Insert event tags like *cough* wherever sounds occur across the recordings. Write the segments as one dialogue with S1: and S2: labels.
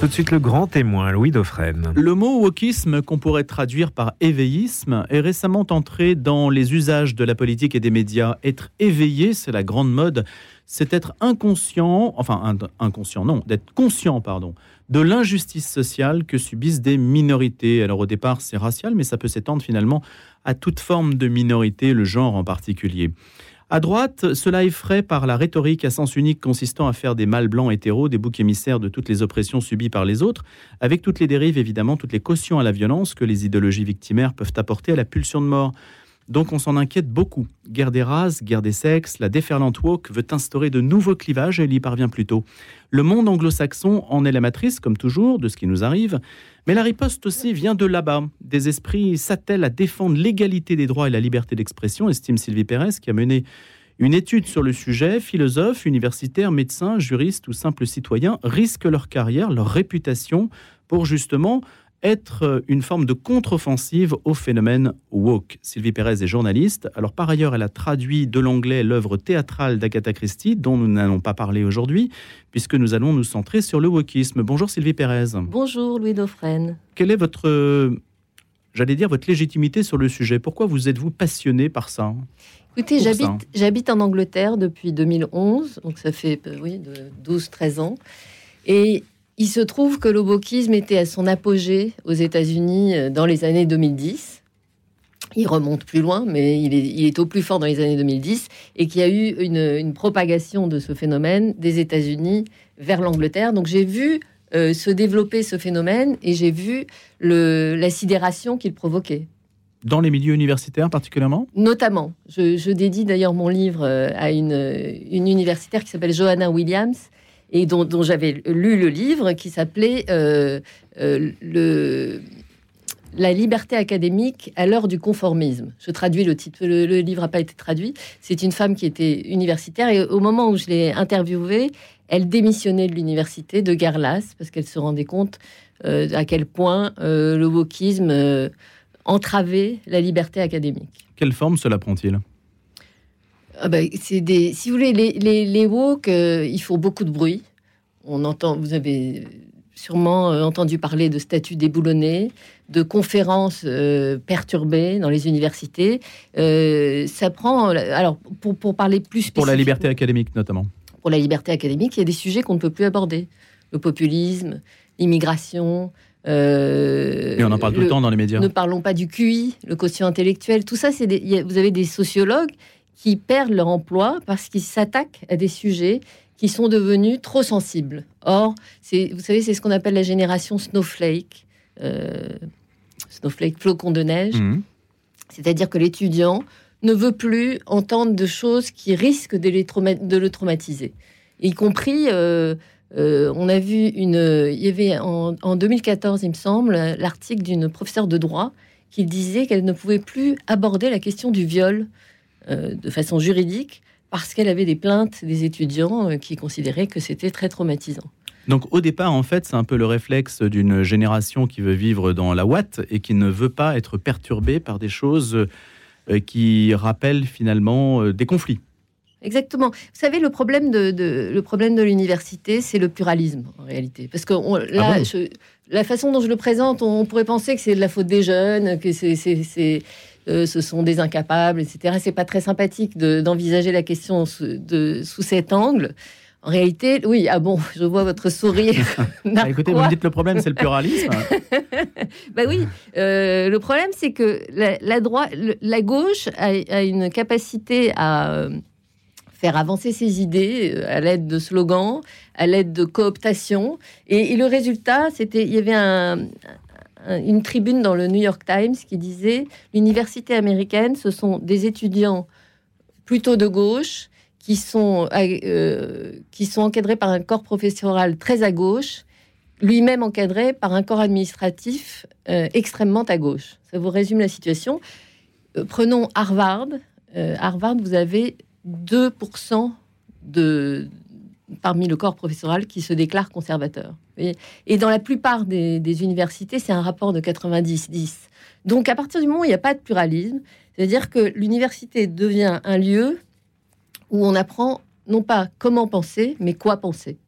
S1: Tout de suite le grand témoin, Louis Dauphren.
S2: Le mot wokisme, qu'on pourrait traduire par éveillisme, est récemment entré dans les usages de la politique et des médias. Être éveillé, c'est la grande mode, c'est être inconscient, enfin inconscient, non, d'être conscient, pardon, de l'injustice sociale que subissent des minorités. Alors au départ, c'est racial, mais ça peut s'étendre finalement à toute forme de minorité, le genre en particulier. À droite, cela effraie par la rhétorique à sens unique consistant à faire des mâles blancs hétéros des boucs émissaires de toutes les oppressions subies par les autres, avec toutes les dérives évidemment, toutes les cautions à la violence que les idéologies victimaires peuvent apporter à la pulsion de mort. Donc on s'en inquiète beaucoup. Guerre des races, guerre des sexes, la déferlante woke veut instaurer de nouveaux clivages et elle y parvient plutôt. Le monde anglo-saxon en est la matrice, comme toujours, de ce qui nous arrive. Mais la riposte aussi vient de là-bas. Des esprits s'attellent à défendre l'égalité des droits et la liberté d'expression, estime Sylvie Pérez, qui a mené une étude sur le sujet. Philosophes, universitaires, médecins, juristes ou simples citoyens risquent leur carrière, leur réputation pour justement être euh, une forme de contre-offensive au phénomène woke. Sylvie Pérez est journaliste. Alors par ailleurs, elle a traduit de l'anglais l'œuvre théâtrale d'Agatha Christie, dont nous n'allons pas parler aujourd'hui, puisque nous allons nous centrer sur le wokisme. Bonjour Sylvie Pérez.
S3: Bonjour Louis Dauphren.
S2: Quelle est votre, euh, j'allais dire, votre légitimité sur le sujet? Pourquoi vous êtes-vous passionné par ça?
S3: Écoutez, j'habite, j'habite en Angleterre depuis 2011, donc ça fait euh, oui, 12-13 ans. Et il se trouve que l'obokisme était à son apogée aux États-Unis euh, dans les années 2010. Il remonte plus loin, mais il est, au plus fort dans les années 2010 et qu'il y a eu une, propagation de ce phénomène des États-Unis vers l'Angleterre. Donc j'ai vu euh, se développer ce phénomène et j'ai vu la sidération qu'il provoquait.
S2: Dans les milieux universitaires particulièrement?
S3: Notamment. Je, dédie d'ailleurs mon livre euh, à une, une universitaire qui s'appelle Johanna Williams, et dont, j'avais lu le livre qui s'appelait euh, euh, la liberté académique à l'heure du conformisme. Je traduis le titre, le, livre n'a pas été traduit. C'est une femme qui était universitaire et au moment où je l'ai interviewée, elle démissionnait de l'université de Garlas parce qu'elle se rendait compte euh, à quel point le wokisme entravait la liberté académique.
S2: Quelle forme cela prend-il?
S3: Ah bah, c'est des, si vous voulez, les, les, les woke, euh, il faut beaucoup de bruit. On entend, vous avez sûrement euh, entendu parler de statuts déboulonnés, de conférences euh, perturbées dans les universités. ça prend, alors pour, pour parler plus
S2: pour la liberté académique notamment.
S3: Pour la liberté académique, il y a des sujets qu'on ne peut plus aborder le populisme, l'immigration.
S2: Et on en parle tout le temps dans les médias.
S3: Ne parlons pas du QI, le quotient intellectuel. Tout ça, c'est vous avez des sociologues qui perdent leur emploi parce qu'ils s'attaquent à des sujets qui sont devenus trop sensibles. Or, vous savez, c'est ce qu'on appelle la génération snowflake, euh, snowflake flocon de neige. Mhm. C'est-à-dire que l'étudiant ne veut plus entendre de choses qui risquent de, le traumatiser. Y compris, euh, euh, on a vu une... Il y avait en, en 2014, il me semble, l'article d'une professeure de droit qui disait qu'elle ne pouvait plus aborder la question du viol de façon juridique parce qu'elle avait des plaintes des étudiants euh, qui considéraient que c'était très traumatisant.
S2: Donc au départ, en fait, c'est un peu le réflexe d'une génération qui veut vivre dans la ouate et qui ne veut pas être perturbée par des choses euh, qui rappellent finalement des conflits.
S3: Exactement. Vous savez, le problème de, le problème de l'université, c'est le pluralisme en réalité. Parce que là, ah la façon dont je le présente, on, pourrait penser que c'est de la faute des jeunes, que c'est euh, ce sont des incapables, etc. C'est pas très sympathique d'envisager la question sous, de, sous cet angle. En réalité, oui, ah bon, je vois votre sourire. *laughs*
S2: Bah, écoutez, vous me dites le problème, c'est le pluralisme. *laughs*
S3: bah oui, euh, le problème, c'est que la, droite, la gauche a, une capacité à euh, faire avancer ses idées à l'aide de slogans, à l'aide de cooptation. Et, et le résultat, c'était, il y avait un, une tribune dans le New York Times qui disait l'université américaine, ce sont des étudiants plutôt de gauche qui sont, euh, encadrés par un corps professoral très à gauche, lui-même encadré par un corps administratif euh, extrêmement à gauche. Ça vous résume la situation. Euh, prenons Harvard. Harvard, vous avez 2% de, parmi le corps professoral qui se déclare conservateur. Et, dans la plupart des, universités, c'est un rapport de 90-10. Donc à partir du moment où il n'y a pas de pluralisme, c'est-à-dire que l'université devient un lieu où on apprend non pas comment penser, mais quoi penser.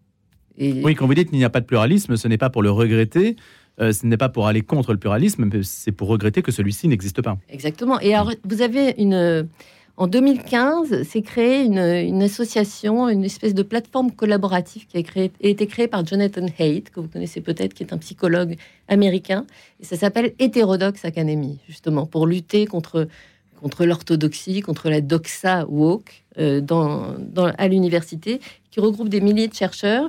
S2: Et... Oui, quand vous dites qu'il n'y a pas de pluralisme, ce n'est pas pour le regretter, euh, ce n'est pas pour aller contre le pluralisme, mais c'est pour regretter que celui-ci n'existe pas.
S3: Exactement. Et alors, vous avez une. En 2015, s'est créée une, association, une espèce de plateforme collaborative qui a, été créée par Jonathan Haidt, que vous connaissez peut-être, qui est un psychologue américain. Et ça s'appelle Heterodox Academy, justement, pour lutter contre, contre l'orthodoxie, contre la doxa woke euh, à l'université, qui regroupe des milliers de chercheurs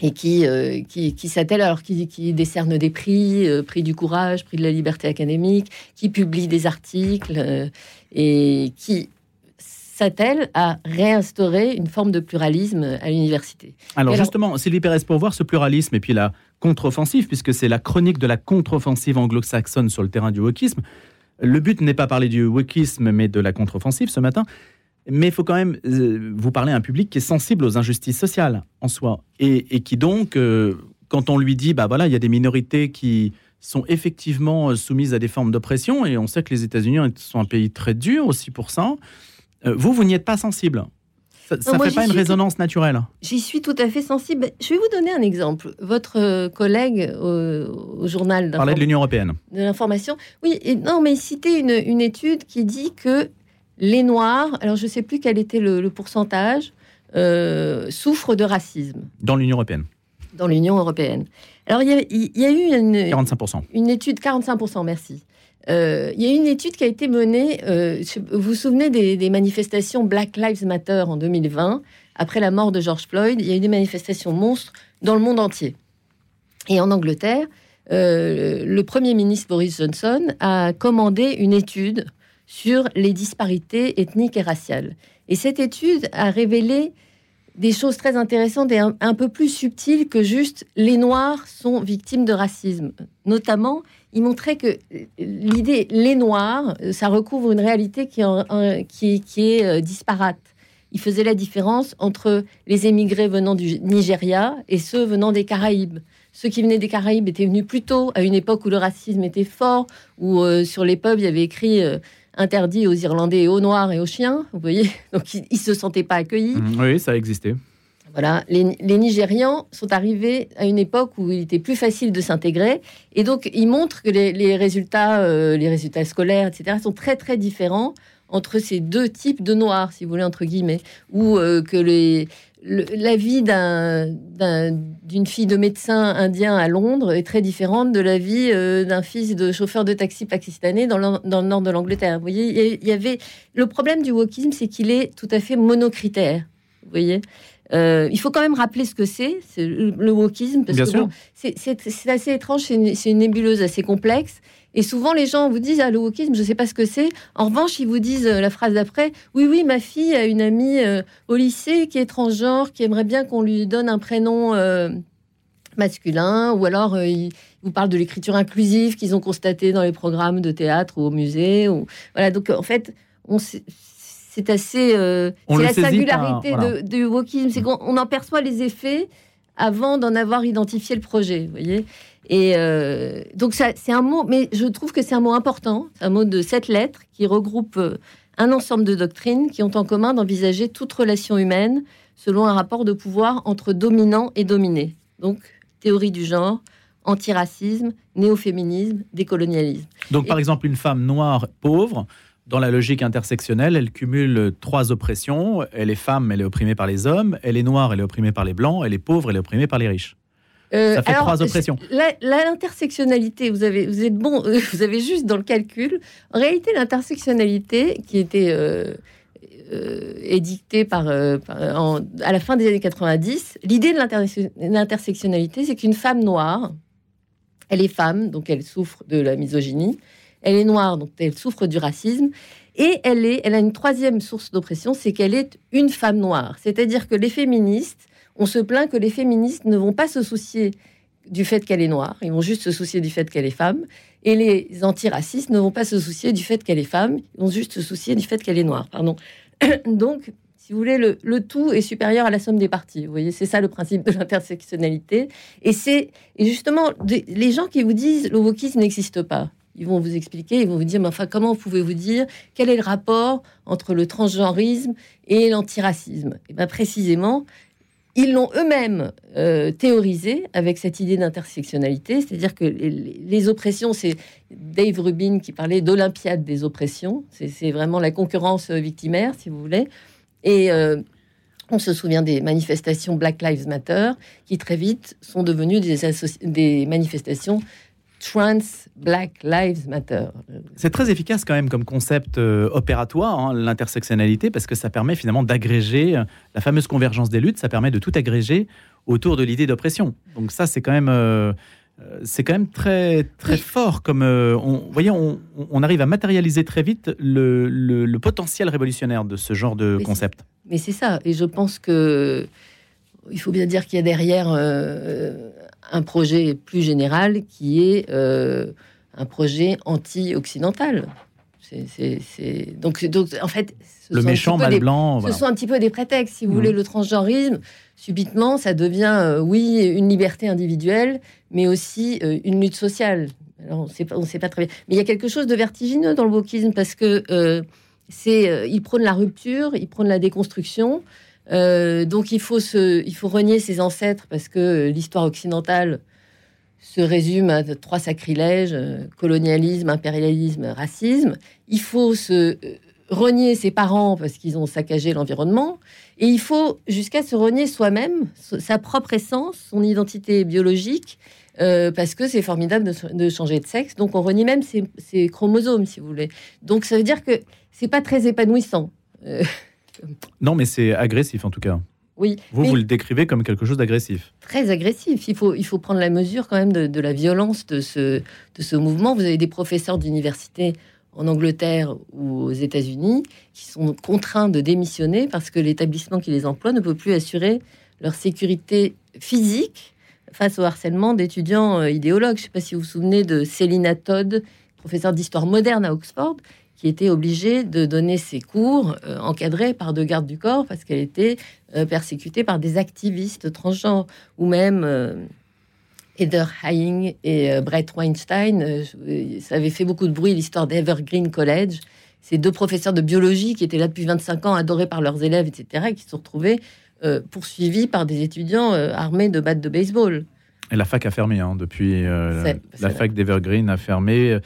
S3: et qui, euh, qui, qui s'attellent, alors qui, qui, décernent des prix, euh, prix du courage, prix de la liberté académique, qui publient des articles euh, et qui s'attellent à réinstaurer une forme de pluralisme à l'université.
S2: Alors, justement, Sylvie Pérez, pour voir ce pluralisme et puis la contre-offensive, puisque c'est la chronique de la contre-offensive anglo-saxonne sur le terrain du wokisme, le but n'est pas parler du wokisme, mais de la contre-offensive ce matin. Mais il faut quand même euh, vous parler à un public qui est sensible aux injustices sociales en soi. Et, qui donc, euh, quand on lui dit, bah voilà, il y a des minorités qui sont effectivement euh, soumises à des formes d'oppression, et on sait que les États-Unis sont un pays très dur aussi pour ça, vous, vous n'y êtes pas sensible. Ça ne fait pas une résonance naturelle.
S3: J'y suis tout à fait sensible. Je vais vous donner un exemple. Votre collègue au, journal
S2: parlait de l'Union européenne.
S3: De l'information. Oui, et non, mais il citait une, une étude qui dit que les Noirs, alors je ne sais plus quel était le, pourcentage, euh, souffrent de racisme.
S2: Dans l'Union européenne
S3: Dans l'Union européenne. Alors il y, a, eu une,
S2: 45%.
S3: une étude, 45%, merci. Euh, il y a une étude qui a été menée, euh, vous vous souvenez des, manifestations Black Lives Matter en 2020, après la mort de George Floyd, il y a eu des manifestations monstres dans le monde entier. Et en Angleterre, le Premier ministre Boris Johnson a commandé une étude sur les disparités ethniques et raciales. Et cette étude a révélé des choses très intéressantes et un, peu plus subtiles que juste les Noirs sont victimes de racisme. Notamment, il montrait que l'idée les Noirs, ça recouvre une réalité qui, qui, qui est euh, disparate. Il faisait la différence entre les émigrés venant du Nigeria et ceux venant des Caraïbes. Ceux qui venaient des Caraïbes étaient venus plus tôt, à une époque où le racisme était fort, où euh, sur les pubs, il y avait écrit euh, interdit aux Irlandais et aux Noirs et aux chiens, vous voyez. *laughs* Donc ils ne se sentaient pas accueillis.
S2: Mmh, oui, ça existait.
S3: Voilà, les, Nigérians sont arrivés à une époque où il était plus facile de s'intégrer, et donc ils montrent que les, résultats, euh, les résultats scolaires, etc., sont très très différents entre ces deux types de noirs, si vous voulez entre guillemets, ou euh, que les, la vie d'une fille de médecin indien à Londres est très différente de la vie euh, d'un fils de chauffeur de taxi pakistanais dans le, nord de l'Angleterre. Vous voyez, il y avait le problème du wokisme, c'est qu'il est tout à fait monocritère. Vous voyez. Euh, il faut quand même rappeler ce que c'est, le, wokisme, parce que c'est assez étrange, c'est une, nébuleuse assez complexe. Et souvent, les gens vous disent, ah, le wokisme, je ne sais pas ce que c'est. En revanche, ils vous disent euh, la phrase d'après, oui, oui, ma fille a une amie euh, au lycée qui est transgenre, qui aimerait bien qu'on lui donne un prénom euh, masculin, ou alors ils vous parlent de l'écriture inclusive qu'ils ont constaté dans les programmes de théâtre ou au musée. Ou... Voilà, donc en fait, on c'est assez... c'est la singularité de, du wokisme, c'est qu'on en perçoit les effets avant d'en avoir identifié le projet, vous voyez et euh, donc c'est un mot, mais je trouve que c'est un mot important, un mot de sept lettres qui regroupe euh, un ensemble de doctrines qui ont en commun d'envisager toute relation humaine selon un rapport de pouvoir entre dominant et dominé. Donc théorie du genre, antiracisme, néo-féminisme, décolonialisme.
S2: Donc par exemple une femme noire pauvre, dans la logique intersectionnelle, elle cumule trois oppressions. Elle est femme, elle est opprimée par les hommes. Elle est noire, elle est opprimée par les blancs. Elle est pauvre, elle est opprimée par les riches. Euh, ça fait trois oppressions.
S3: L'intersectionnalité, vous avez, vous êtes bon, vous avez juste dans le calcul. En réalité, l'intersectionnalité qui était euh, euh, édictée par, à la fin des années 90, l'idée de l'intersectionnalité, c'est qu'une femme noire, elle est femme, donc elle souffre de la misogynie. Elle est noire, donc elle souffre du racisme. Et elle, est, elle a une troisième source d'oppression, c'est qu'elle est une femme noire. C'est-à-dire que les féministes on se plaint que les féministes ne vont pas se soucier du fait qu'elle est noire, ils vont juste se soucier du fait qu'elle est femme. Et les antiracistes ne vont pas se soucier du fait qu'elle est femme, ils vont juste se soucier du fait qu'elle est noire. Pardon. *coughs* Donc, si vous voulez, le, tout est supérieur à la somme des parties. Vous voyez, c'est ça le principe de l'intersectionnalité. Et c'est justement les gens qui vous disent le wokisme n'existe pas. Ils vont vous expliquer, ils vont vous dire, mais enfin, comment pouvez-vous dire quel est le rapport entre le transgenrisme et l'antiracisme? Et bien, précisément, Ils l'ont eux-mêmes euh, théorisé avec cette idée d'intersectionnalité, c'est-à-dire que les, oppressions, c'est Dave Rubin qui parlait d'Olympiade des oppressions, c'est vraiment la concurrence victimaire, si vous voulez. Et euh, on se souvient des manifestations Black Lives Matter, qui très vite sont devenues des, des manifestations Trans Black Lives Matter.
S2: C'est très efficace quand même comme concept euh, opératoire, hein, l'intersectionnalité, parce que ça permet finalement d'agréger euh, la fameuse convergence des luttes, ça permet de tout agréger autour de l'idée d'oppression. Donc ça, c'est quand même... Euh, c'est quand même très très fort comme on, voyez, on, on, arrive à matérialiser très vite le, le, potentiel révolutionnaire de ce genre de concept.
S3: Mais c'est ça, et je pense que il faut bien dire qu'il y a derrière un projet plus général qui est euh, un projet anti-occidental. C'est donc, donc en fait,
S2: le méchant mal blanc.
S3: Ce sont un petit peu des prétextes, si vous voulez, mm. le transgenrisme. Subitement, ça devient euh, oui une liberté individuelle, mais aussi euh, une lutte sociale. Alors, on ne sait pas très bien, mais il y a quelque chose de vertigineux dans le wokisme parce que c'est il prône la rupture, il prône la déconstruction. Euh, donc il faut, il faut renier ses ancêtres parce que l'histoire occidentale se résume à trois sacrilèges, euh, colonialisme, impérialisme, racisme. Il faut se euh, renier ses parents parce qu'ils ont saccagé l'environnement. Et il faut jusqu'à se renier soi-même, sa propre essence, son identité biologique, parce que c'est formidable de, changer de sexe. Donc on renie même ses, ses, chromosomes, si vous voulez. Donc ça veut dire que c'est pas très épanouissant.
S2: Non, mais c'est agressif en tout cas.
S3: Oui.
S2: Vous, vous le décrivez comme quelque chose d'agressif.
S3: Très agressif. Il faut, il faut prendre la mesure quand même de, la violence de ce, de ce mouvement. Vous avez des professeurs d'université en Angleterre ou aux États-Unis qui sont contraints de démissionner parce que l'établissement qui les emploie ne peut plus assurer leur sécurité physique face au harcèlement d'étudiants euh, idéologues. Je ne sais pas si vous vous souvenez de Célina Todd, professeure d'histoire moderne à Oxford, qui était obligée de donner ses cours euh, encadrés par deux gardes du corps parce qu'elle était euh, persécutée par des activistes transgenres ou même euh, Heather Haying et Brett Weinstein. ça avait fait beaucoup de bruit l'histoire d'Evergreen College. Ces deux professeurs de biologie qui étaient là depuis 25 ans, adorés par leurs élèves, etc., et qui se sont retrouvés poursuivis par des étudiants armés de battes de baseball.
S2: Et la fac a fermé hein, depuis. la fac d'Evergreen a fermé.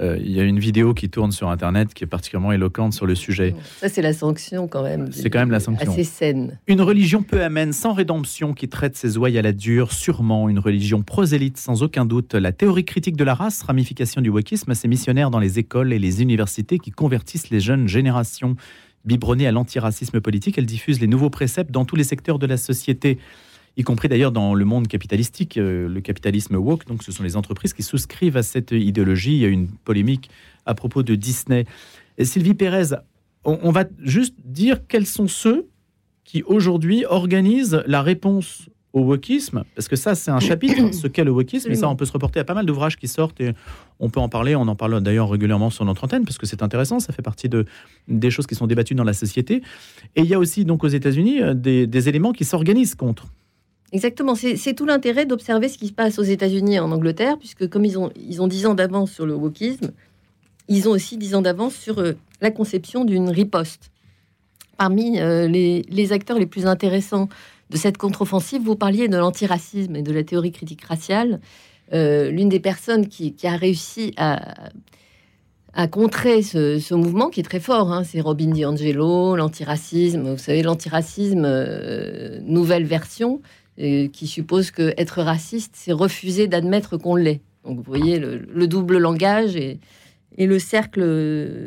S2: Euh, il y a une vidéo qui tourne sur Internet qui est particulièrement éloquente sur le sujet.
S3: Ça, c'est la sanction quand même.
S2: C'est quand même la sanction.
S3: Assez saine.
S2: Une religion peu amène, sans rédemption, qui traite ses ouailles à la dure, sûrement une religion prosélyte, sans aucun doute. La théorie critique de la race, ramification du wokisme, c'est missionnaires dans les écoles et les universités qui convertissent les jeunes générations. Biberonnée à l'antiracisme politique, elle diffuse les nouveaux préceptes dans tous les secteurs de la société y compris d'ailleurs dans le monde capitalistique, euh, le capitalisme woke. Donc, ce sont les entreprises qui souscrivent à cette idéologie. Il y a une polémique à propos de Disney. Et Sylvie Pérez, on, va juste dire quels sont ceux qui aujourd'hui organisent la réponse au wokisme, parce que ça, c'est un chapitre, *coughs* ce qu'est le wokisme, et ça, on peut se reporter à pas mal d'ouvrages qui sortent, et on peut en parler, on en parle d'ailleurs régulièrement sur notre antenne, parce que c'est intéressant, ça fait partie de, des choses qui sont débattues dans la société. Et il y a aussi, donc, aux États-Unis, euh, des, des éléments qui s'organisent contre.
S3: Exactement, c'est tout l'intérêt d'observer ce qui se passe aux États-Unis et en Angleterre, puisque comme ils ont, ils ont 10 ans d'avance sur le wokisme, ils ont aussi 10 ans d'avance sur euh, la conception d'une riposte. Parmi euh, les, acteurs les plus intéressants de cette contre-offensive, vous parliez de l'antiracisme et de la théorie critique raciale. Euh, l'une des personnes qui, a réussi à, à contrer ce, mouvement qui est très fort. Hein, c'est Robin DiAngelo, l'antiracisme. Vous savez, l'antiracisme, nouvelle version, qui suppose que être raciste, c'est refuser d'admettre qu'on l'est. Donc vous voyez le, double langage et, et, le cercle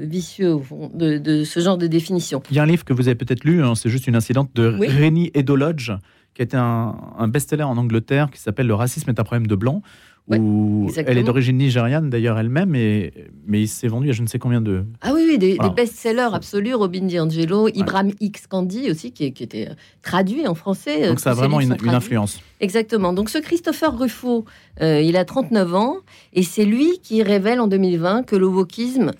S3: vicieux de, ce genre de définition.
S2: Il y a un livre que vous avez peut-être lu, hein, c'est juste une incidente de oui. Rennie Edolodge, qui était un, un best-seller en Angleterre qui s'appelle Le racisme est un problème de blanc, elle est d'origine nigériane d'ailleurs elle-même, mais il s'est vendu à je ne sais combien de.
S3: Ah oui, oui des, best-sellers absolus, Robin DiAngelo, Ibrahim X Candy aussi, qui, était traduit en français.
S2: Donc ça a vraiment une, influence.
S3: Exactement. Donc ce Christopher Ruffo, euh, il a 39 ans, et c'est lui qui révèle en 2020 que le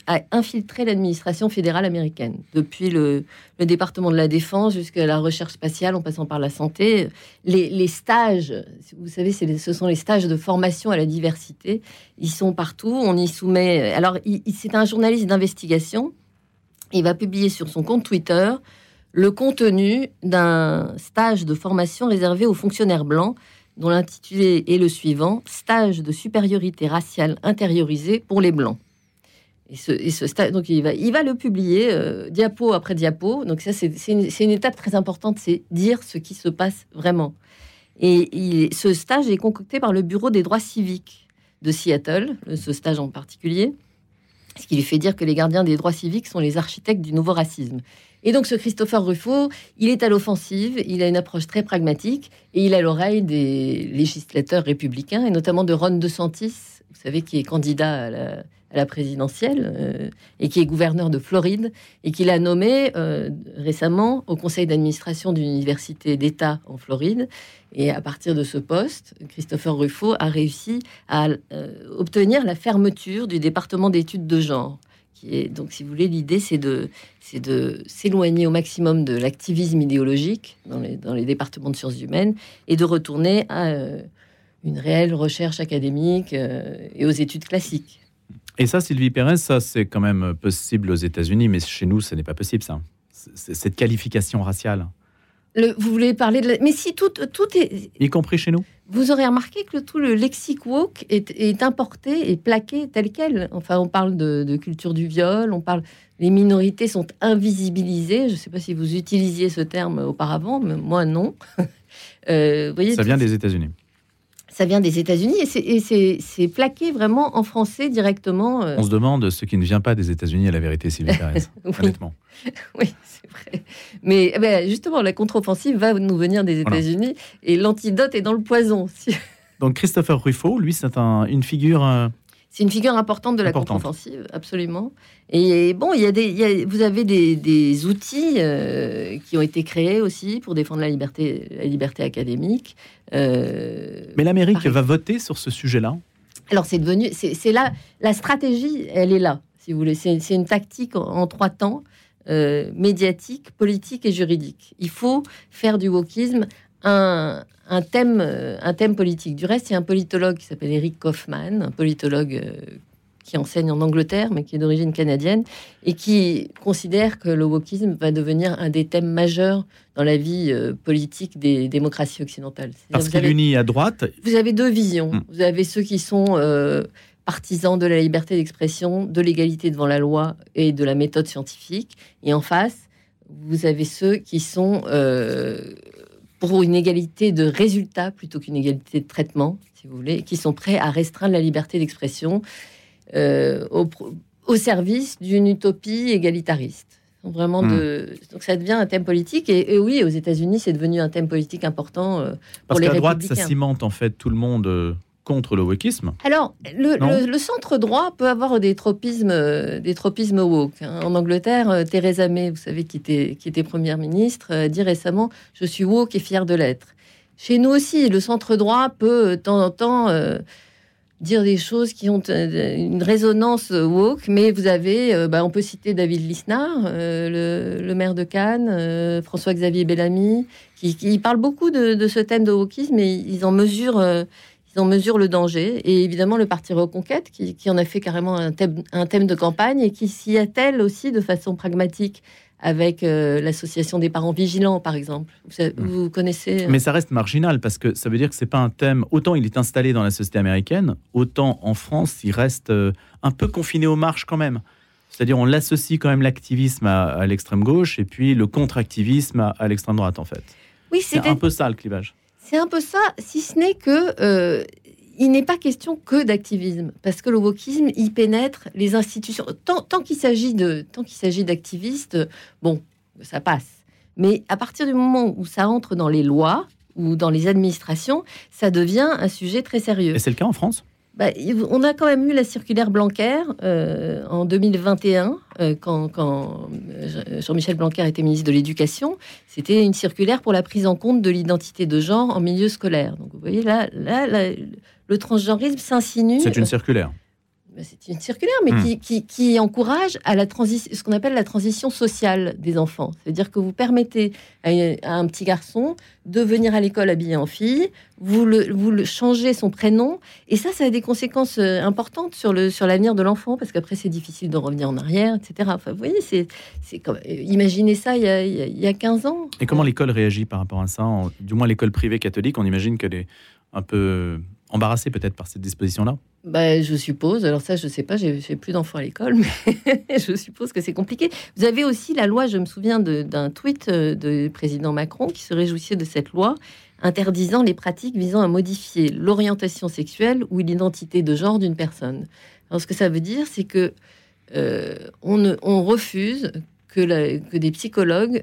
S3: a infiltré l'administration fédérale américaine. Depuis le, département de la défense jusqu'à la recherche spatiale, en passant par la santé, les, stages, vous savez, ce sont les stages de formation à la diversité. Ils sont partout. On y soumet. Alors, c'est un journaliste d'investigation. Il va publier sur son compte Twitter le contenu d'un stage de formation réservé aux fonctionnaires blancs, dont l'intitulé est le suivant Stage de supériorité raciale intériorisée pour les blancs. Et ce, donc il va, le publier euh, diapo après diapo. Donc ça, c'est une, étape très importante, c'est dire ce qui se passe vraiment. Et ce stage est concocté par le Bureau des droits civiques de Seattle, ce stage en particulier, ce qui lui fait dire que les gardiens des droits civiques sont les architectes du nouveau racisme. Et donc ce Christopher Ruffo, il est à l'offensive, il a une approche très pragmatique et il a l'oreille des législateurs républicains et notamment de Ron DeSantis, vous savez, qui est candidat à la, présidentielle euh, et qui est gouverneur de Floride et qu'il a nommé euh, récemment au conseil d'administration d'une université d'État en Floride. Et à partir de ce poste, Christopher Ruffo a réussi à euh, obtenir la fermeture du département d'études de genre. Qui est, donc, si vous voulez, l'idée, c'est de, c'est de s'éloigner au maximum de l'activisme idéologique dans les, dans les départements de sciences humaines et de retourner à une réelle recherche académique et aux études classiques.
S2: Et ça, Sylvie Pérez, ça c'est quand même possible aux États-Unis, mais chez nous, ce n'est pas possible, ça. cette qualification raciale.
S3: vous voulez parler de... Mais si tout, tout est...
S2: Y compris chez nous
S3: Vous aurez remarqué que tout le lexique woke est, importé et plaqué tel quel. Enfin, on parle de, culture du viol, on parle... Les minorités sont invisibilisées. Je ne sais pas si vous utilisiez ce terme auparavant, mais moi non. *laughs*
S2: Euh, voyez, ça vient des États-Unis
S3: ça vient des États-Unis et c'est plaqué vraiment en français directement.
S2: Euh. On se demande ce qui ne vient pas des États-Unis à la vérité, Sylvie *laughs* Pérez, honnêtement. *laughs*
S3: Oui, c'est vrai. Mais eh ben, justement, la contre-offensive va nous venir des États-Unis et l'antidote est dans le poison. *laughs*
S2: Donc Christopher Ruffo, lui, c'est une figure euh,
S3: c'est une figure importante de la contre-offensive, absolument. Et bon, il y a des, vous avez des, outils euh, qui ont été créés aussi pour défendre la liberté, la liberté académique.
S2: Euh, Mais l'Amérique va voter sur ce sujet-là.
S3: Alors c'est devenu, c'est là, la stratégie, elle est là, si vous voulez. C'est une tactique en, trois temps. Euh, médiatique, politique et juridique. Il faut faire du wokisme un, un thème, euh, un thème politique. Du reste, il y a un politologue qui s'appelle Eric Kaufmann, un politologue euh, qui enseigne en Angleterre, mais qui est d'origine canadienne, et qui considère que le wokisme va devenir un des thèmes majeurs dans la vie euh, politique des démocraties occidentales.
S2: Parce qu'il unit à droite.
S3: Vous avez deux visions. Hmm. Vous avez ceux qui sont partisans de la liberté d'expression, de l'égalité devant la loi et de la méthode scientifique, et en face, vous avez ceux qui sont pour une égalité de résultats plutôt qu'une égalité de traitement, si vous voulez, qui sont prêts à restreindre la liberté d'expression euh, au, service d'une utopie égalitariste. Vraiment de... Hmm. Donc ça devient un thème politique. Et, oui, aux États-Unis, c'est devenu un thème politique important euh, pour Parce
S2: qu'à
S3: droite,
S2: ça cimente en fait tout le monde euh, contre le wokisme
S3: Alors, le, centre droit peut avoir des tropismes, euh, des tropismes woke. Hein. En Angleterre, euh, Theresa May, vous savez, qui était, qui était première ministre, a dit récemment Je suis woke et fière de l'être. Chez nous aussi, le centre droit peut de temps en temps euh, dire des choses qui ont une résonance woke, mais vous avez, bah, on peut citer David Lisnard, le, maire de Cannes, François-Xavier Bellamy, qui, qui parlent beaucoup de, ce thème de wokisme, mais ils en mesurent on mesure le danger. Et évidemment, le Parti Reconquête, qui, en a fait carrément un thème, un thème de campagne et qui s'y attelle aussi de façon pragmatique avec euh, l'association des parents vigilants, par exemple. Vous, mmh. connaissez
S2: euh, Mais ça reste marginal parce que ça veut dire que c'est pas un thème. Autant il est installé dans la société américaine, autant en France, il reste euh, un peu confiné aux marches quand même. C'est-à-dire, on l'associe quand même l'activisme à, l'extrême gauche et puis le contre-activisme à, l'extrême droite, en fait.
S3: Oui,
S2: c'est un peu ça le clivage.
S3: C'est un peu ça, si ce n'est que euh, il n'est pas question que d'activisme, parce que le wokisme, il pénètre les institutions. Tant, qu'il s'agit de, tant qu'il s'agit d'activistes, bon, ça passe. Mais à partir du moment où ça entre dans les lois ou dans les administrations, ça devient un sujet très sérieux.
S2: Et c'est le cas en France?
S3: Bah, on a quand même eu la circulaire Blanquer euh, en 2021, euh, quand, euh, Jean-Michel Blanquer était ministre de l'Éducation. C'était une circulaire pour la prise en compte de l'identité de genre en milieu scolaire. Donc vous voyez là, là, le transgenrisme s'insinue.
S2: C'est une circulaire.
S3: Ben, c'est une circulaire, mais
S1: Hmm.
S3: qui, qui, qui encourage à la transition, ce qu'on appelle la transition sociale des enfants. C'est-à-dire que vous permettez à, à un petit garçon de venir à l'école habillé en fille, vous le, vous le changez son prénom, et ça, ça a des conséquences euh, importantes sur le sur l'avenir de l'enfant, parce qu'après c'est difficile de revenir en arrière, etc. Enfin, vous voyez, c'est c'est comme euh, imaginez ça il y a, il y a- il y a 15 ans.
S2: Et comment l'école réagit par rapport à ça En- Du moins l'école privée catholique, on imagine qu'elle est un peu embarrassée peut-être par cette disposition-là.
S3: Bah, je suppose. Alors ça, je sais pas. J'ai plus d'enfants à l'école, mais *laughs* je suppose que c'est compliqué. Vous avez aussi la loi. Je me souviens d'un tweet euh, du président Macron qui se réjouissait de cette loi interdisant les pratiques visant à modifier l'orientation sexuelle ou l'identité de genre d'une personne. Alors ce que ça veut dire, c'est que euh, on, refuse que des psychologues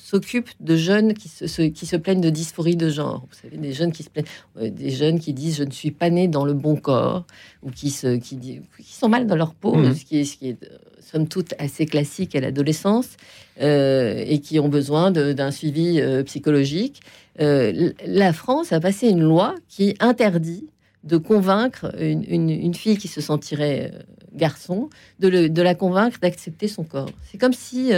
S3: s'occupent de jeunes qui se, se- qui se plaignent de dysphorie de genre. Vous savez, des jeunes qui se plaignent, euh, des jeunes qui disent je ne suis pas né dans le bon corps ou qui se qui, dit- qui sont mal dans leur peau,
S2: Mhm.
S3: ce qui est ce qui est euh, somme toute assez classique à l'adolescence euh, et qui ont besoin d'un suivi euh, psychologique. La France a passé une loi qui interdit de convaincre une, une- une fille qui se sentirait garçon, de, le- de la convaincre d'accepter son corps. C'est comme si,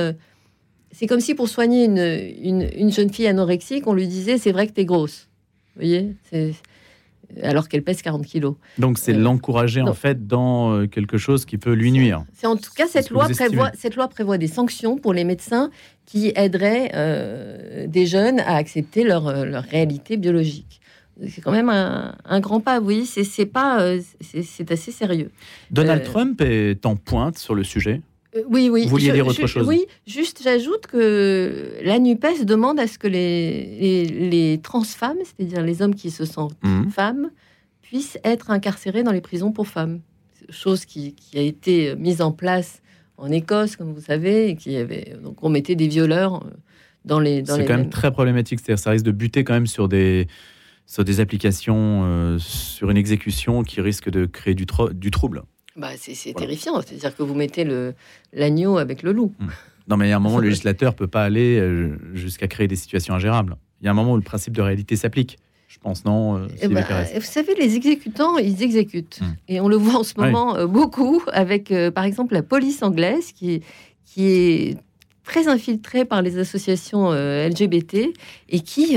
S3: c'est comme si pour soigner une, une, une jeune fille anorexique, on lui disait c'est vrai que t'es grosse. Vous voyez, alors qu'elle pèse 40 kilos.
S2: Donc c'est
S3: Euh,
S2: l'encourager en fait dans euh, quelque chose qui peut lui nuire.
S3: C'est en tout cas cette loi prévoit cette loi prévoit des sanctions pour les médecins qui aideraient euh, des jeunes à accepter leur, leur réalité biologique. C'est quand même un, un grand pas, oui. C'est c'est pas euh, c'est c'est assez sérieux.
S2: Donald
S3: Euh,
S2: Trump est en pointe sur le sujet.
S3: Euh, oui, oui.
S2: Vous vouliez dire autre chose
S3: Oui, juste j'ajoute que la Nupes demande à ce que les les, les trans femmes, c'est-à-dire les hommes qui se sentent
S2: Mhm.
S3: femmes, puissent être incarcérés dans les prisons pour femmes. Chose qui, qui a été mise en place en Écosse, comme vous savez, et qui avait donc on mettait des violeurs euh, dans les dans
S2: C'est quand même très problématique. C'est-à-dire ça risque de buter quand même sur des sur des applications, euh, sur une exécution qui risque de créer du, tro- du trouble.
S3: Bah, c'est
S2: Voilà.
S3: terrifiant, c'est-à-dire que vous mettez l'agneau avec le loup.
S2: Non, mais il y a un moment, *laughs* le législateur peut pas aller euh, jusqu'à créer des situations ingérables. Il y a un moment où le principe de réalité s'applique. Je pense, non, euh,
S3: Eh ben, vous savez, les exécutants, ils exécutent.
S2: Hmm.
S3: Et on le voit en ce moment euh, beaucoup avec, euh, par exemple, la police anglaise qui, est- qui est très infiltrée par les associations LGBT et qui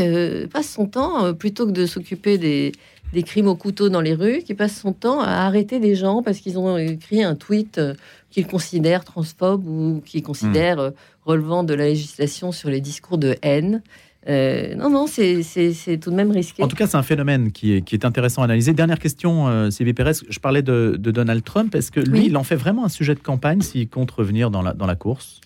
S3: passe son temps, plutôt que de s'occuper des, des crimes au couteau dans les rues, qui passe son temps à arrêter des gens parce qu'ils ont écrit un tweet euh, qu'ils considèrent transphobe ou qu'ils considèrent euh, relevant de la législation sur les discours de haine. Euh, non, non, c'est tout de même risqué.
S2: En tout cas, c'est un phénomène qui est, qui est intéressant à analyser. Dernière question, euh, Sylvie Pérez. Je parlais de, de Donald Trump. Est-ce que lui,
S3: Oui.
S2: il en fait vraiment un sujet de campagne s'il compte revenir dans la, dans la course?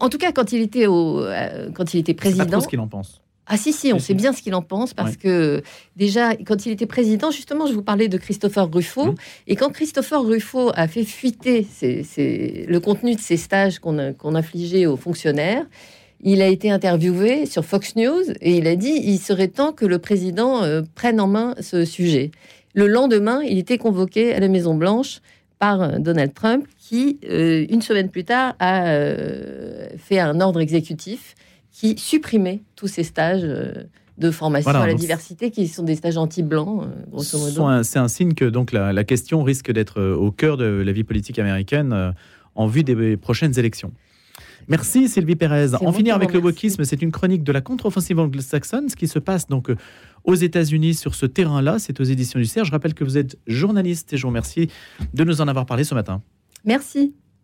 S3: En tout cas, quand il était, au, euh, quand il était
S2: C'est pas trop
S3: président.
S2: ce qu'il en pense.
S3: Ah si, si, on sait bien ce qu'il en pense parce
S2: Ouais.
S3: que déjà, quand il était président, justement, je vous parlais de Christopher Ruffo.
S2: Mhm.
S3: Et quand Christopher Ruffo a fait fuiter ses- ses- le contenu de ses stages qu'on a- qu'on infligeait aux fonctionnaires, il a été interviewé sur Fox News et il a dit il serait temps que le président euh, prenne en main ce sujet. Le lendemain, il était convoqué à la Maison Blanche par euh, Donald Trump, qui euh, une semaine plus tard a euh, fait un ordre exécutif qui supprimait tous ces stages euh, de formation
S2: Voilà,
S3: à la diversité, qui sont des stages anti-blancs, euh, grosso modo.
S2: C'est un signe que donc la, la question risque d'être euh, au cœur de la vie politique américaine euh, en vue des prochaines élections. Merci Sylvie Pérez. En finir avec le wokisme, c'est une chronique de la contre-offensive anglo-saxonne, ce qui se passe donc aux États-Unis sur ce terrain-là. C'est aux éditions du CERF. Je rappelle que vous êtes journaliste et je vous remercie de nous en avoir parlé ce matin.
S3: Merci.